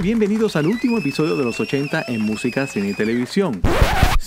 Bienvenidos al último episodio de los 80 en música, cine y televisión.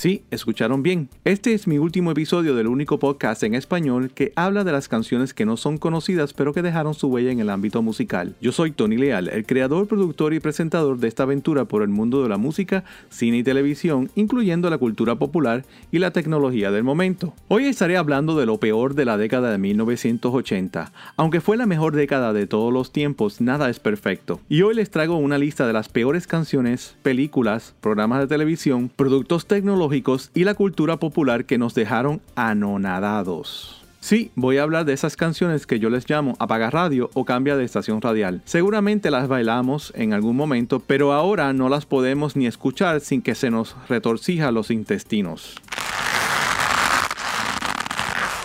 Sí, escucharon bien. Este es mi último episodio del único podcast en español que habla de las canciones que no son conocidas pero que dejaron su huella en el ámbito musical. Yo soy Tony Leal, el creador, productor y presentador de esta aventura por el mundo de la música, cine y televisión, incluyendo la cultura popular y la tecnología del momento. Hoy estaré hablando de lo peor de la década de 1980. Aunque fue la mejor década de todos los tiempos, nada es perfecto. Y hoy les traigo una lista de las peores canciones, películas, programas de televisión, productos tecnológicos, y la cultura popular que nos dejaron anonadados. Sí, voy a hablar de esas canciones que yo les llamo apaga radio o cambia de estación radial. Seguramente las bailamos en algún momento, pero ahora no las podemos ni escuchar sin que se nos retorcija los intestinos.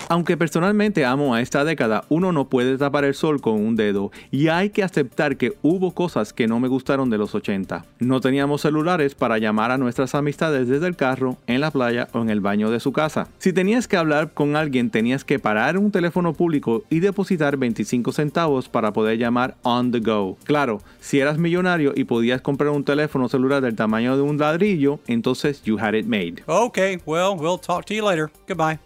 Aunque personalmente amo a esta década, uno no puede tapar el sol con un dedo y hay que aceptar que hubo cosas que no me gustaron de los 80. No teníamos celulares para llamar a nuestras amistades desde el carro, en la playa o en el baño de su casa. Si tenías que hablar con alguien tenías que parar un teléfono público y depositar 25 centavos para poder llamar on the go. Claro, si eras millonario y podías comprar un teléfono celular del tamaño de un ladrillo, entonces you had it made. Okay, well, we'll talk to you later. Goodbye.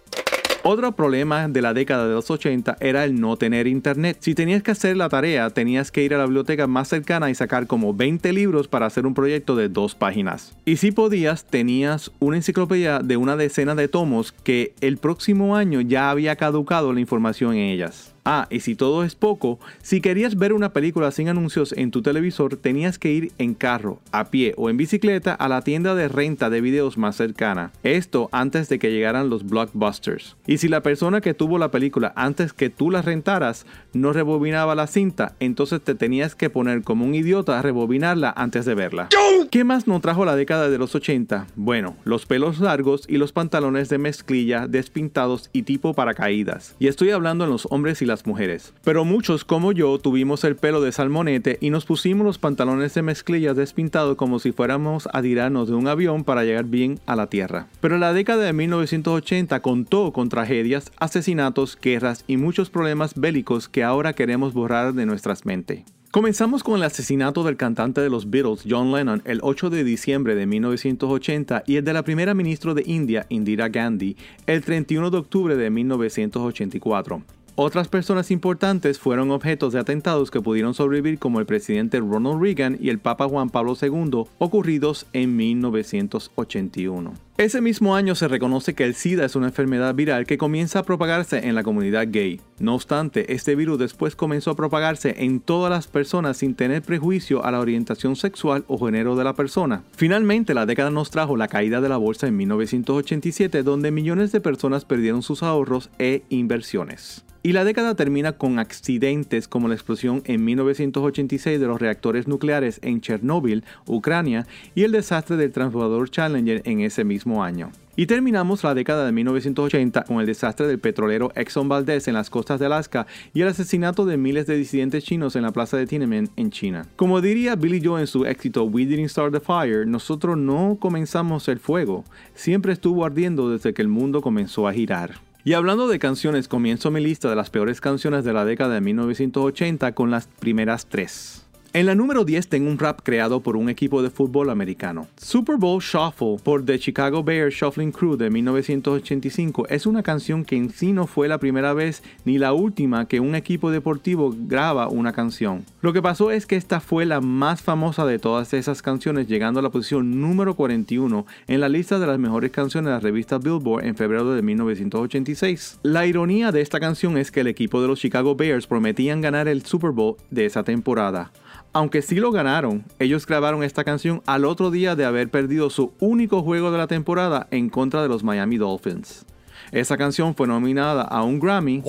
Otro problema de la década de los 80 era el no tener internet. Si tenías que hacer la tarea, tenías que ir a la biblioteca más cercana y sacar como 20 libros para hacer un proyecto de dos páginas. Y si podías, tenías una enciclopedia de una decena de tomos que el próximo año ya había caducado la información en ellas. Ah, y si todo es poco, si querías ver una película sin anuncios en tu televisor, tenías que ir en carro, a pie o en bicicleta a la tienda de renta de videos más cercana. Esto antes de que llegaran los blockbusters. Y si la persona que tuvo la película antes que tú la rentaras no rebobinaba la cinta, entonces te tenías que poner como un idiota a rebobinarla antes de verla. ¿Qué más nos trajo la década de los 80? Bueno, los pelos largos y los pantalones de mezclilla despintados y tipo paracaídas. Y estoy hablando en los hombres y las mujeres. Pero muchos como yo tuvimos el pelo de salmonete y nos pusimos los pantalones de mezclilla despintados como si fuéramos a tirarnos de un avión para llegar bien a la tierra. Pero la década de 1980 contó con tragedias, asesinatos, guerras y muchos problemas bélicos que ahora queremos borrar de nuestras mentes. Comenzamos con el asesinato del cantante de los Beatles, John Lennon, el 8 de diciembre de 1980 y el de la primera ministra de India, Indira Gandhi, el 31 de octubre de 1984. Otras personas importantes fueron objetos de atentados que pudieron sobrevivir como el presidente Ronald Reagan y el Papa Juan Pablo II, ocurridos en 1981. Ese mismo año se reconoce que el SIDA es una enfermedad viral que comienza a propagarse en la comunidad gay. No obstante, este virus después comenzó a propagarse en todas las personas sin tener prejuicio a la orientación sexual o género de la persona. Finalmente, la década nos trajo la caída de la bolsa en 1987, donde millones de personas perdieron sus ahorros e inversiones. Y la década termina con accidentes como la explosión en 1986 de los reactores nucleares en Chernóbil, Ucrania, y el desastre del transbordador Challenger en ese mismo año. Y terminamos la década de 1980 con el desastre del petrolero Exxon Valdez en las costas de Alaska y el asesinato de miles de disidentes chinos en la plaza de Tiananmen en China. Como diría Billy Joe en su éxito We Didn't Start the Fire, nosotros no comenzamos el fuego, siempre estuvo ardiendo desde que el mundo comenzó a girar. Y hablando de canciones, comienzo mi lista de las peores canciones de la década de 1980 con las primeras tres. En la número 10 tengo un rap creado por un equipo de fútbol americano. Super Bowl Shuffle por The Chicago Bears Shuffling Crew de 1985 es una canción que en sí no fue la primera vez ni la última que un equipo deportivo graba una canción. Lo que pasó es que esta fue la más famosa de todas esas canciones, llegando a la posición número 41 en la lista de las mejores canciones de la revista Billboard en febrero de 1986. La ironía de esta canción es que el equipo de los Chicago Bears prometían ganar el Super Bowl de esa temporada. Aunque sí lo ganaron, ellos grabaron esta canción al otro día de haber perdido su único juego de la temporada en contra de los Miami Dolphins. Esa canción fue nominada a un Grammy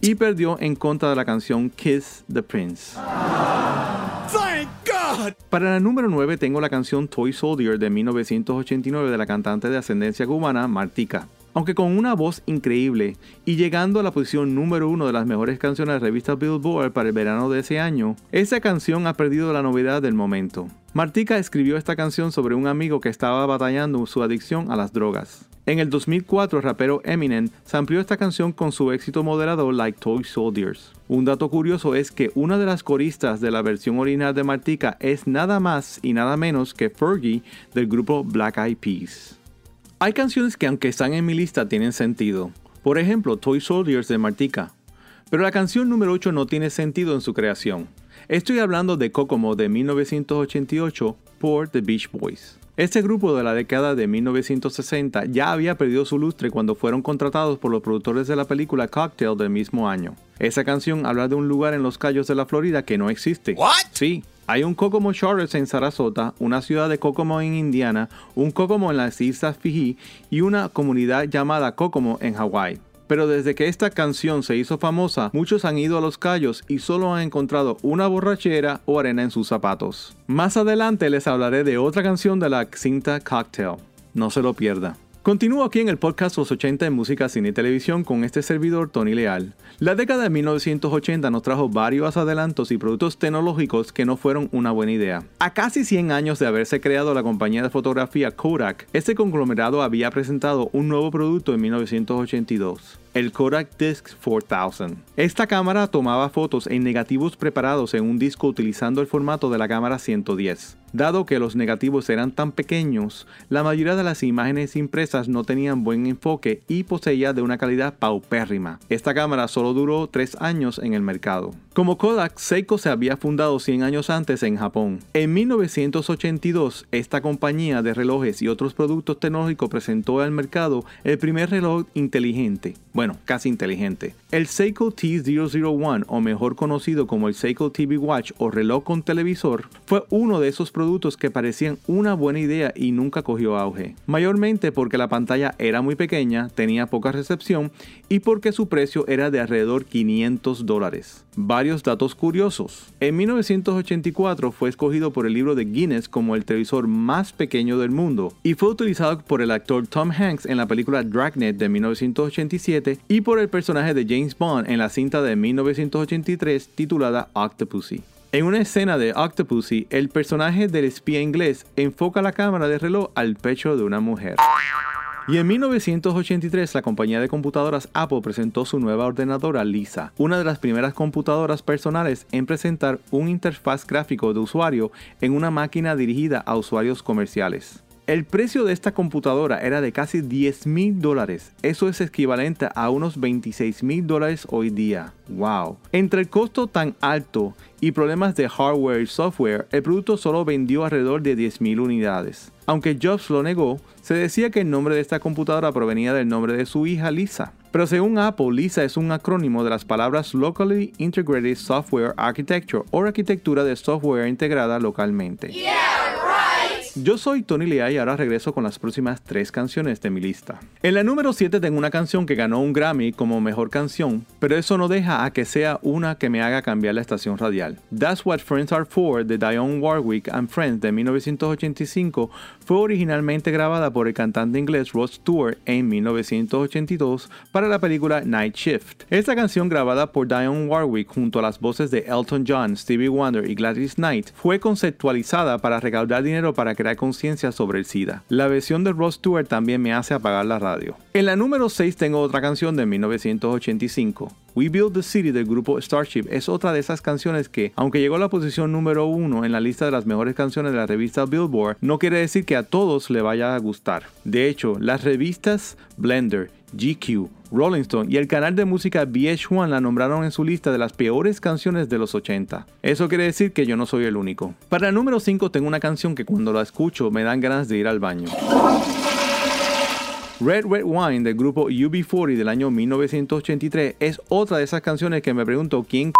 y perdió en contra de la canción Kiss the Prince. Para la número 9 tengo la canción Toy Soldier de 1989 de la cantante de ascendencia cubana Martika. Aunque con una voz increíble y llegando a la posición número uno de las mejores canciones de la revista Billboard para el verano de ese año, esa canción ha perdido la novedad del momento. Martika escribió esta canción sobre un amigo que estaba batallando su adicción a las drogas. En el 2004, el rapero Eminem amplió esta canción con su éxito moderado Like Toy Soldiers. Un dato curioso es que una de las coristas de la versión original de Martika es nada más y nada menos que Fergie del grupo Black Eyed Peas. Hay canciones que aunque están en mi lista tienen sentido. Por ejemplo, Toy Soldiers de Martika. Pero la canción número 8 no tiene sentido en su creación. Estoy hablando de Kokomo de 1988 por The Beach Boys. Este grupo de la década de 1960 ya había perdido su lustre cuando fueron contratados por los productores de la película Cocktail del mismo año. Esa canción habla de un lugar en los Cayos de la Florida que no existe. Sí, hay un Kokomo Shores en Sarasota, una ciudad de Kokomo en Indiana, un Kokomo en las Islas Fiji y una comunidad llamada Kokomo en Hawái. Pero desde que esta canción se hizo famosa, muchos han ido a los callos y solo han encontrado una borrachera o arena en sus zapatos. Más adelante les hablaré de otra canción de la cinta Cocktail. No se lo pierda. Continúo aquí en el podcast Los 80 en música, cine y televisión con este servidor Tony Leal. La década de 1980 nos trajo varios adelantos y productos tecnológicos que no fueron una buena idea. A casi 100 años de haberse creado la compañía de fotografía Kodak, este conglomerado había presentado un nuevo producto en 1982 el Kodak Disc 4000. Esta cámara tomaba fotos en negativos preparados en un disco utilizando el formato de la cámara 110. Dado que los negativos eran tan pequeños, la mayoría de las imágenes impresas no tenían buen enfoque y poseía de una calidad paupérrima. Esta cámara solo duró 3 años en el mercado. Como Kodak, Seiko se había fundado 100 años antes en Japón. En 1982, esta compañía de relojes y otros productos tecnológicos presentó al mercado el primer reloj inteligente, bueno, casi inteligente. El Seiko T001, o mejor conocido como el Seiko TV Watch o reloj con televisor, fue uno de esos productos que parecían una buena idea y nunca cogió auge. Mayormente porque la pantalla era muy pequeña, tenía poca recepción y porque su precio era de alrededor 500 dólares. Varios datos curiosos. En 1984 fue escogido por el libro de Guinness como el televisor más pequeño del mundo y fue utilizado por el actor Tom Hanks en la película Dragnet de 1987 y por el personaje de James Bond en la cinta de 1983 titulada Octopussy. En una escena de Octopussy, el personaje del espía inglés enfoca la cámara de reloj al pecho de una mujer. Y en 1983 la compañía de computadoras Apple presentó su nueva ordenadora Lisa, una de las primeras computadoras personales en presentar un interfaz gráfico de usuario en una máquina dirigida a usuarios comerciales. El precio de esta computadora era de casi 10 mil dólares. Eso es equivalente a unos 26 mil dólares hoy día. ¡Wow! Entre el costo tan alto y problemas de hardware y software, el producto solo vendió alrededor de 10 mil unidades. Aunque Jobs lo negó, se decía que el nombre de esta computadora provenía del nombre de su hija Lisa. Pero según Apple, Lisa es un acrónimo de las palabras Locally Integrated Software Architecture o arquitectura de software integrada localmente. Yo soy Tony Lea y ahora regreso con las próximas tres canciones de mi lista. En la número 7 tengo una canción que ganó un Grammy como mejor canción, pero eso no deja a que sea una que me haga cambiar la estación radial. That's What Friends Are For de Dionne Warwick and Friends de 1985 fue originalmente grabada por el cantante inglés Rod Stewart en 1982 para la película Night Shift. Esta canción grabada por Dionne Warwick junto a las voces de Elton John, Stevie Wonder y Gladys Knight fue conceptualizada para recaudar dinero para crear conciencia sobre el SIDA. La versión de Ross Stewart también me hace apagar la radio. En la número 6 tengo otra canción de 1985. We Build the City del grupo Starship es otra de esas canciones que, aunque llegó a la posición número 1 en la lista de las mejores canciones de la revista Billboard, no quiere decir que a todos le vaya a gustar. De hecho, las revistas Blender, GQ, Rolling Stone y el canal de música VH1 la nombraron en su lista de las peores canciones de los 80. Eso quiere decir que yo no soy el único. Para el número 5 tengo una canción que cuando la escucho me dan ganas de ir al baño. Red Red Wine del grupo UB40 del año 1983 es otra de esas canciones que me pregunto quién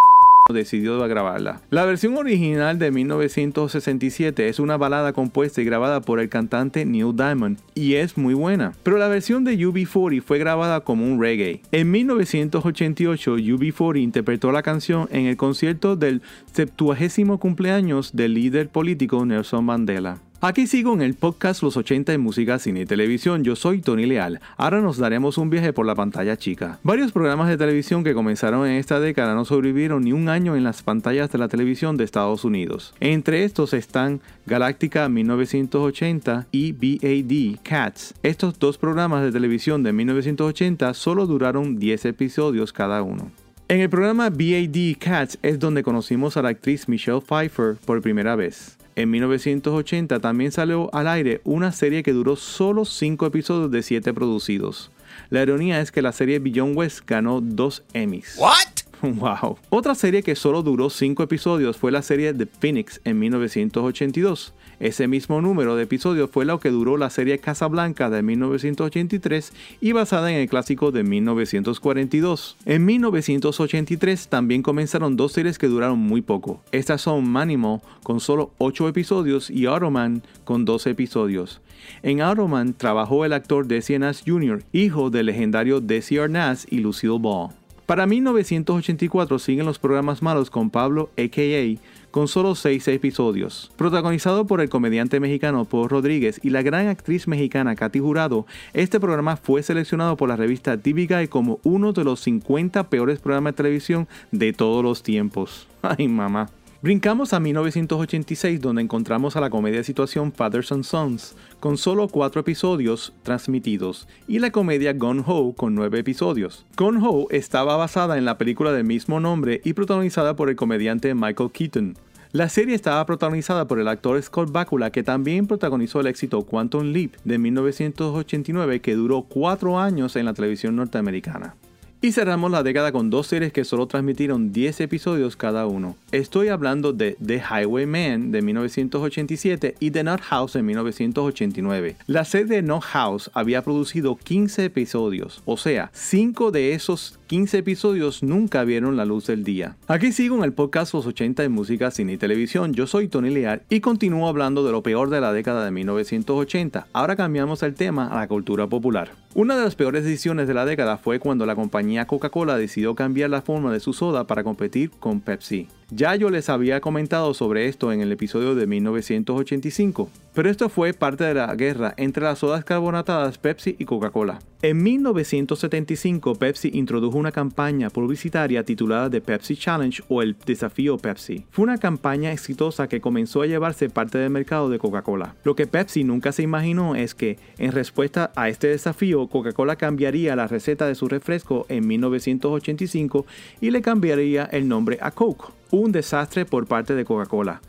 decidió grabarla. La versión original de 1967 es una balada compuesta y grabada por el cantante Neil Diamond y es muy buena, pero la versión de UB40 fue grabada como un reggae. En 1988 UB40 interpretó la canción en el concierto del 70 cumpleaños del líder político Nelson Mandela. Aquí sigo en el podcast Los 80 en música, cine y televisión. Yo soy Tony Leal. Ahora nos daremos un viaje por la pantalla chica. Varios programas de televisión que comenzaron en esta década no sobrevivieron ni un año en las pantallas de la televisión de Estados Unidos. Entre estos están Galáctica 1980 y BAD Cats. Estos dos programas de televisión de 1980 solo duraron 10 episodios cada uno. En el programa BAD Cats es donde conocimos a la actriz Michelle Pfeiffer por primera vez. En 1980 también salió al aire una serie que duró solo 5 episodios de 7 producidos. La ironía es que la serie Beyond West ganó 2 Emmys. What? Wow. Otra serie que solo duró 5 episodios fue la serie The Phoenix en 1982. Ese mismo número de episodios fue lo que duró la serie Casablanca de 1983 y basada en el clásico de 1942. En 1983 también comenzaron dos series que duraron muy poco. Estas son Manimal con solo 8 episodios y Automan con 12 episodios. En Automan trabajó el actor Desi Arnaz Jr., hijo del legendario Desi Arnaz y Lucille Ball. Para 1984 siguen los programas malos con Pablo a.k.a con solo 6 episodios. Protagonizado por el comediante mexicano Paul Rodríguez y la gran actriz mexicana Katy Jurado, este programa fue seleccionado por la revista TV Guide como uno de los 50 peores programas de televisión de todos los tiempos. Ay, mamá. Brincamos a 1986 donde encontramos a la comedia de situación Fathers and Sons con solo 4 episodios transmitidos y la comedia Gone Ho con 9 episodios. Gone Ho estaba basada en la película del mismo nombre y protagonizada por el comediante Michael Keaton. La serie estaba protagonizada por el actor Scott Bakula que también protagonizó el éxito Quantum Leap de 1989 que duró 4 años en la televisión norteamericana. Y cerramos la década con dos series que solo transmitieron 10 episodios cada uno. Estoy hablando de The Highwayman de 1987 y The Not House de 1989. La serie Not House había producido 15 episodios, o sea, 5 de esos 15 episodios nunca vieron la luz del día. Aquí sigo en el podcast Los 80 de música, cine y televisión. Yo soy Tony Leal y continúo hablando de lo peor de la década de 1980. Ahora cambiamos el tema a la cultura popular. Una de las peores decisiones de la década fue cuando la compañía Coca-Cola decidió cambiar la forma de su soda para competir con Pepsi. Ya yo les había comentado sobre esto en el episodio de 1985, pero esto fue parte de la guerra entre las sodas carbonatadas Pepsi y Coca-Cola. En 1975 Pepsi introdujo una campaña publicitaria titulada The Pepsi Challenge o el Desafío Pepsi. Fue una campaña exitosa que comenzó a llevarse parte del mercado de Coca-Cola. Lo que Pepsi nunca se imaginó es que, en respuesta a este desafío, Coca-Cola cambiaría la receta de su refresco en 1985 y le cambiaría el nombre a Coke un desastre por parte de Coca-Cola.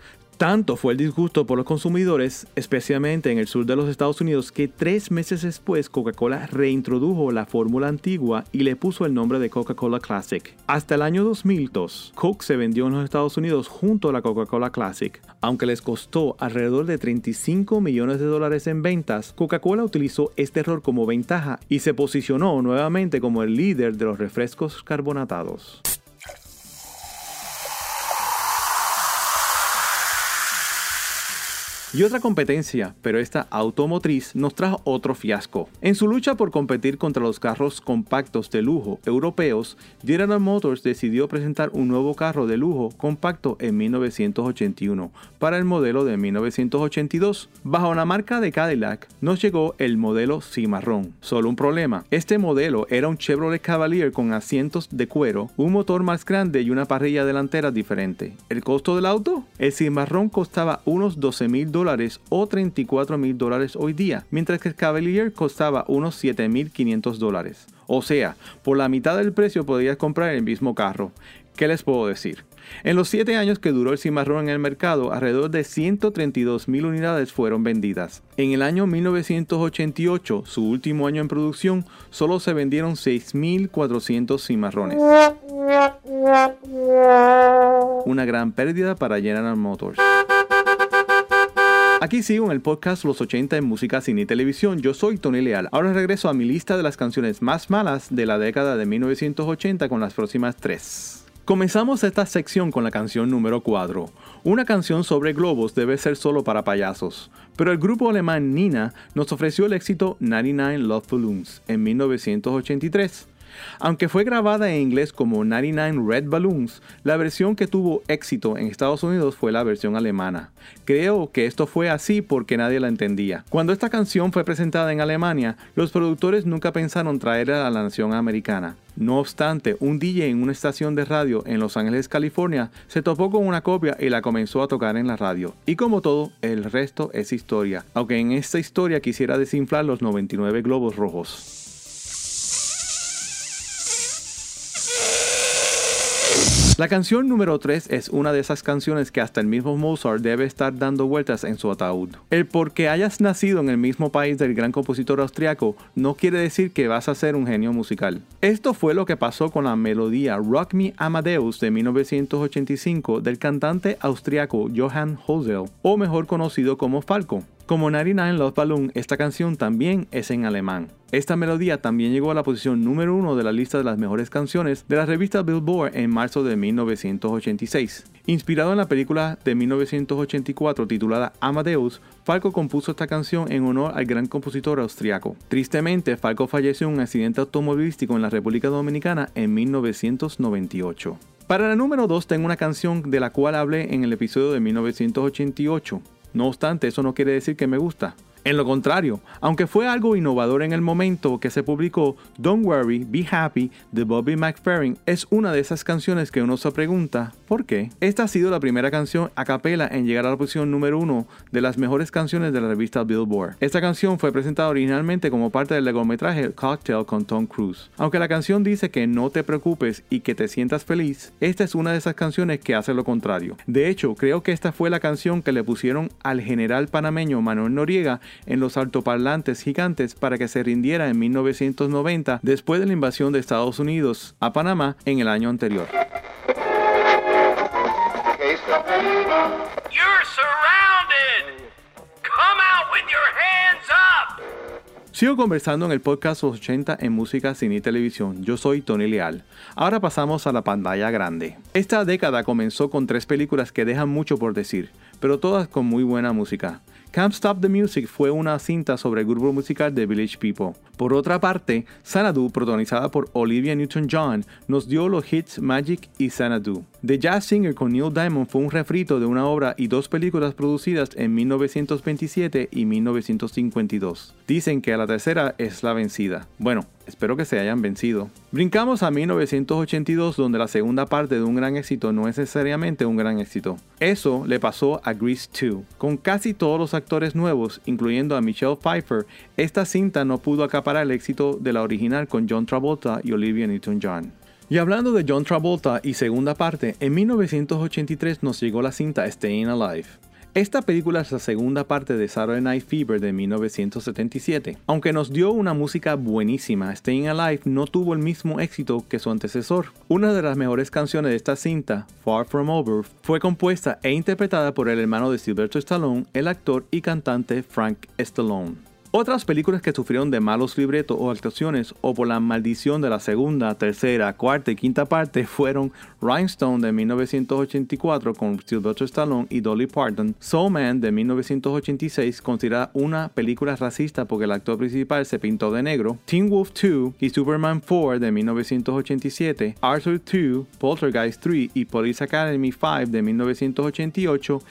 Tanto fue el disgusto por los consumidores, especialmente en el sur de los Estados Unidos, que tres meses después Coca-Cola reintrodujo la fórmula antigua y le puso el nombre de Coca-Cola Classic. Hasta el año 2002, Coke se vendió en los Estados Unidos junto a la Coca-Cola Classic. Aunque les costó alrededor de 35 millones de dólares en ventas, Coca-Cola utilizó este error como ventaja y se posicionó nuevamente como el líder de los refrescos carbonatados. Y otra competencia, pero esta automotriz, nos trajo otro fiasco. En su lucha por competir contra los carros compactos de lujo europeos, General Motors decidió presentar un nuevo carro de lujo compacto en 1981 para el modelo de 1982. Bajo la marca de Cadillac nos llegó el modelo Cimarrón. Solo un problema, este modelo era un Chevrolet Cavalier con asientos de cuero, un motor más grande y una parrilla delantera diferente. ¿El costo del auto? El Cimarrón costaba unos 12 mil dólares o 34 mil dólares hoy día, mientras que el Cavalier costaba unos 7 mil 500 dólares. O sea, por la mitad del precio podías comprar el mismo carro. ¿Qué les puedo decir? En los 7 años que duró el cimarrón en el mercado, alrededor de 132 mil unidades fueron vendidas. En el año 1988, su último año en producción, solo se vendieron 6.400 cimarrones. Una gran pérdida para General Motors. Aquí sigo en el podcast Los 80 en música, cine y televisión. Yo soy Tony Leal. Ahora regreso a mi lista de las canciones más malas de la década de 1980 con las próximas tres. Comenzamos esta sección con la canción número 4. Una canción sobre globos debe ser solo para payasos, pero el grupo alemán Nina nos ofreció el éxito 99 Love Balloons en 1983. Aunque fue grabada en inglés como 99 Red Balloons, la versión que tuvo éxito en Estados Unidos fue la versión alemana. Creo que esto fue así porque nadie la entendía. Cuando esta canción fue presentada en Alemania, los productores nunca pensaron traerla a la nación americana. No obstante, un DJ en una estación de radio en Los Ángeles, California, se topó con una copia y la comenzó a tocar en la radio. Y como todo, el resto es historia, aunque en esta historia quisiera desinflar los 99 globos rojos. La canción número 3 es una de esas canciones que hasta el mismo Mozart debe estar dando vueltas en su ataúd. El porque hayas nacido en el mismo país del gran compositor austriaco no quiere decir que vas a ser un genio musical. Esto fue lo que pasó con la melodía Rock Me Amadeus de 1985 del cantante austriaco Johann Hosel, o mejor conocido como Falco. Como 99 Love Balloon, esta canción también es en alemán. Esta melodía también llegó a la posición número uno de la lista de las mejores canciones de la revista Billboard en marzo de 1986. Inspirado en la película de 1984 titulada Amadeus, Falco compuso esta canción en honor al gran compositor austriaco. Tristemente, Falco falleció en un accidente automovilístico en la República Dominicana en 1998. Para la número 2 tengo una canción de la cual hablé en el episodio de 1988. No obstante, eso no quiere decir que me gusta. En lo contrario, aunque fue algo innovador en el momento que se publicó, Don't Worry, Be Happy de Bobby McFerrin es una de esas canciones que uno se pregunta ¿por qué? Esta ha sido la primera canción a capela en llegar a la posición número uno de las mejores canciones de la revista Billboard. Esta canción fue presentada originalmente como parte del largometraje Cocktail con Tom Cruise. Aunque la canción dice que no te preocupes y que te sientas feliz, esta es una de esas canciones que hace lo contrario. De hecho, creo que esta fue la canción que le pusieron al general panameño Manuel Noriega en los altoparlantes gigantes para que se rindiera en 1990 después de la invasión de Estados Unidos a Panamá en el año anterior. Sigo conversando en el podcast 80 en música, cine y televisión. Yo soy Tony Leal. Ahora pasamos a la pantalla grande. Esta década comenzó con tres películas que dejan mucho por decir, pero todas con muy buena música. Can't Stop the Music fue una cinta sobre el grupo musical The Village People. Por otra parte, Xanadu, protagonizada por Olivia Newton-John, nos dio los hits Magic y Xanadu. The Jazz Singer con Neil Diamond fue un refrito de una obra y dos películas producidas en 1927 y 1952. Dicen que a la tercera es la vencida. Bueno, Espero que se hayan vencido. Brincamos a 1982 donde la segunda parte de un gran éxito no es necesariamente un gran éxito. Eso le pasó a Grease 2. Con casi todos los actores nuevos, incluyendo a Michelle Pfeiffer, esta cinta no pudo acaparar el éxito de la original con John Travolta y Olivia Newton-John. Y hablando de John Travolta y segunda parte, en 1983 nos llegó la cinta Staying Alive. Esta película es la segunda parte de Saturday Night Fever de 1977. Aunque nos dio una música buenísima, Staying Alive no tuvo el mismo éxito que su antecesor. Una de las mejores canciones de esta cinta, Far From Over, fue compuesta e interpretada por el hermano de Sylvester Stallone, el actor y cantante Frank Stallone. Otras películas que sufrieron de malos libretos o actuaciones o por la maldición de la segunda, tercera, cuarta y quinta parte fueron Rhinestone de 1984 con Sylvester Stallone y Dolly Parton, Soul Man de 1986 considerada una película racista porque el actor principal se pintó de negro, Teen Wolf 2 y Superman 4 de 1987, Arthur 2, Poltergeist 3 y Police Academy 5 de 1988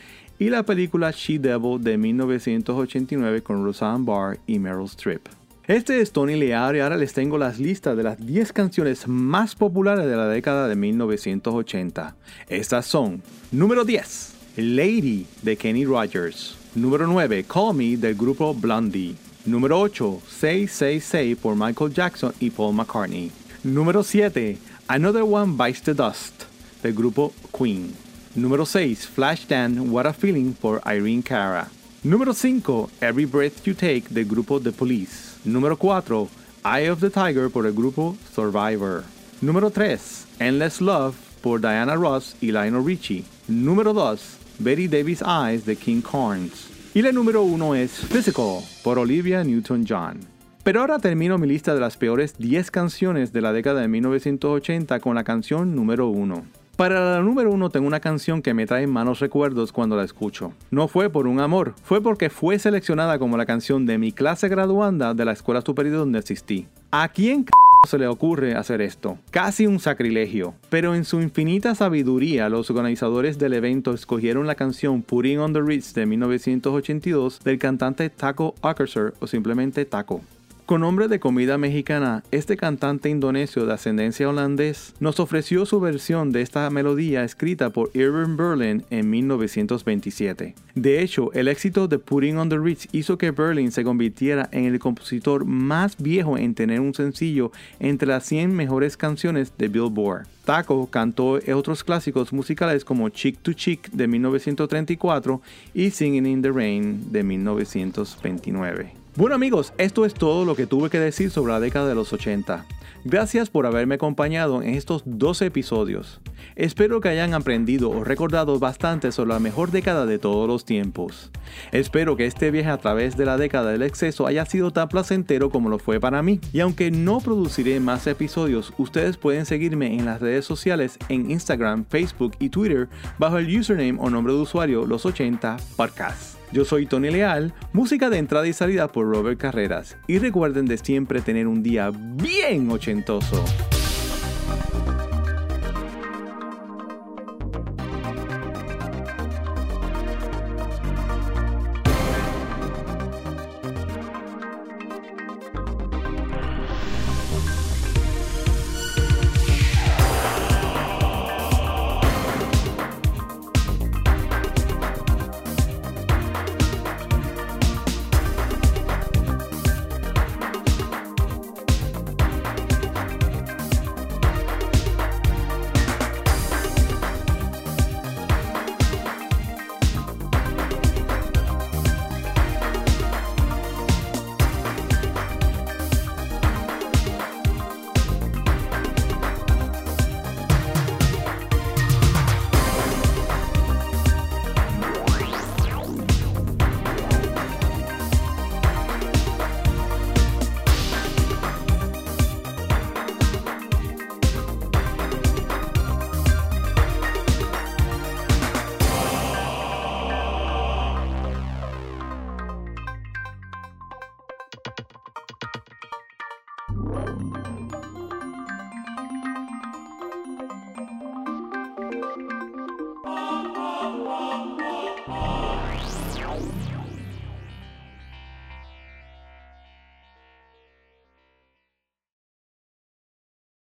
y la película She Devil de 1989 con Roseanne Barr y Meryl Streep. Este es Tony Lear y ahora les tengo las listas de las 10 canciones más populares de la década de 1980. Estas son: número 10, Lady de Kenny Rogers. Número 9, Call Me del grupo Blondie. Número 8, 666 por Michael Jackson y Paul McCartney. Número 7, Another One Bites the Dust del grupo Queen. Número 6, Flashdance What a Feeling por Irene Cara. Número 5, Every Breath You Take del grupo The Police. Número 4, Eye of the Tiger por el grupo Survivor. Número 3, Endless Love por Diana Ross y Lionel Richie. Número 2, Betty Davis Eyes de King Carnes. Y la número 1 es Physical por Olivia Newton-John. Pero ahora termino mi lista de las peores 10 canciones de la década de 1980 con la canción número 1. Para la número uno tengo una canción que me trae malos recuerdos cuando la escucho. No fue por un amor, fue porque fue seleccionada como la canción de mi clase graduanda de la escuela superior donde asistí. ¿A quién se le ocurre hacer esto? Casi un sacrilegio. Pero en su infinita sabiduría, los organizadores del evento escogieron la canción Putting on the Ritz de 1982 del cantante Taco Ackerser o simplemente Taco. Con nombre de comida mexicana, este cantante indonesio de ascendencia holandés nos ofreció su versión de esta melodía escrita por Irving Berlin en 1927. De hecho, el éxito de Putting on the Ritz hizo que Berlin se convirtiera en el compositor más viejo en tener un sencillo entre las 100 mejores canciones de Billboard. Taco cantó otros clásicos musicales como Chick to Chick de 1934 y Singing in the Rain de 1929. Bueno amigos, esto es todo lo que tuve que decir sobre la década de los 80. Gracias por haberme acompañado en estos 12 episodios. Espero que hayan aprendido o recordado bastante sobre la mejor década de todos los tiempos. Espero que este viaje a través de la década del exceso haya sido tan placentero como lo fue para mí. Y aunque no produciré más episodios, ustedes pueden seguirme en las redes sociales en Instagram, Facebook y Twitter bajo el username o nombre de usuario Los 80 Podcasts. Yo soy Tony Leal, música de entrada y salida por Robert Carreras. Y recuerden de siempre tener un día bien ochentoso.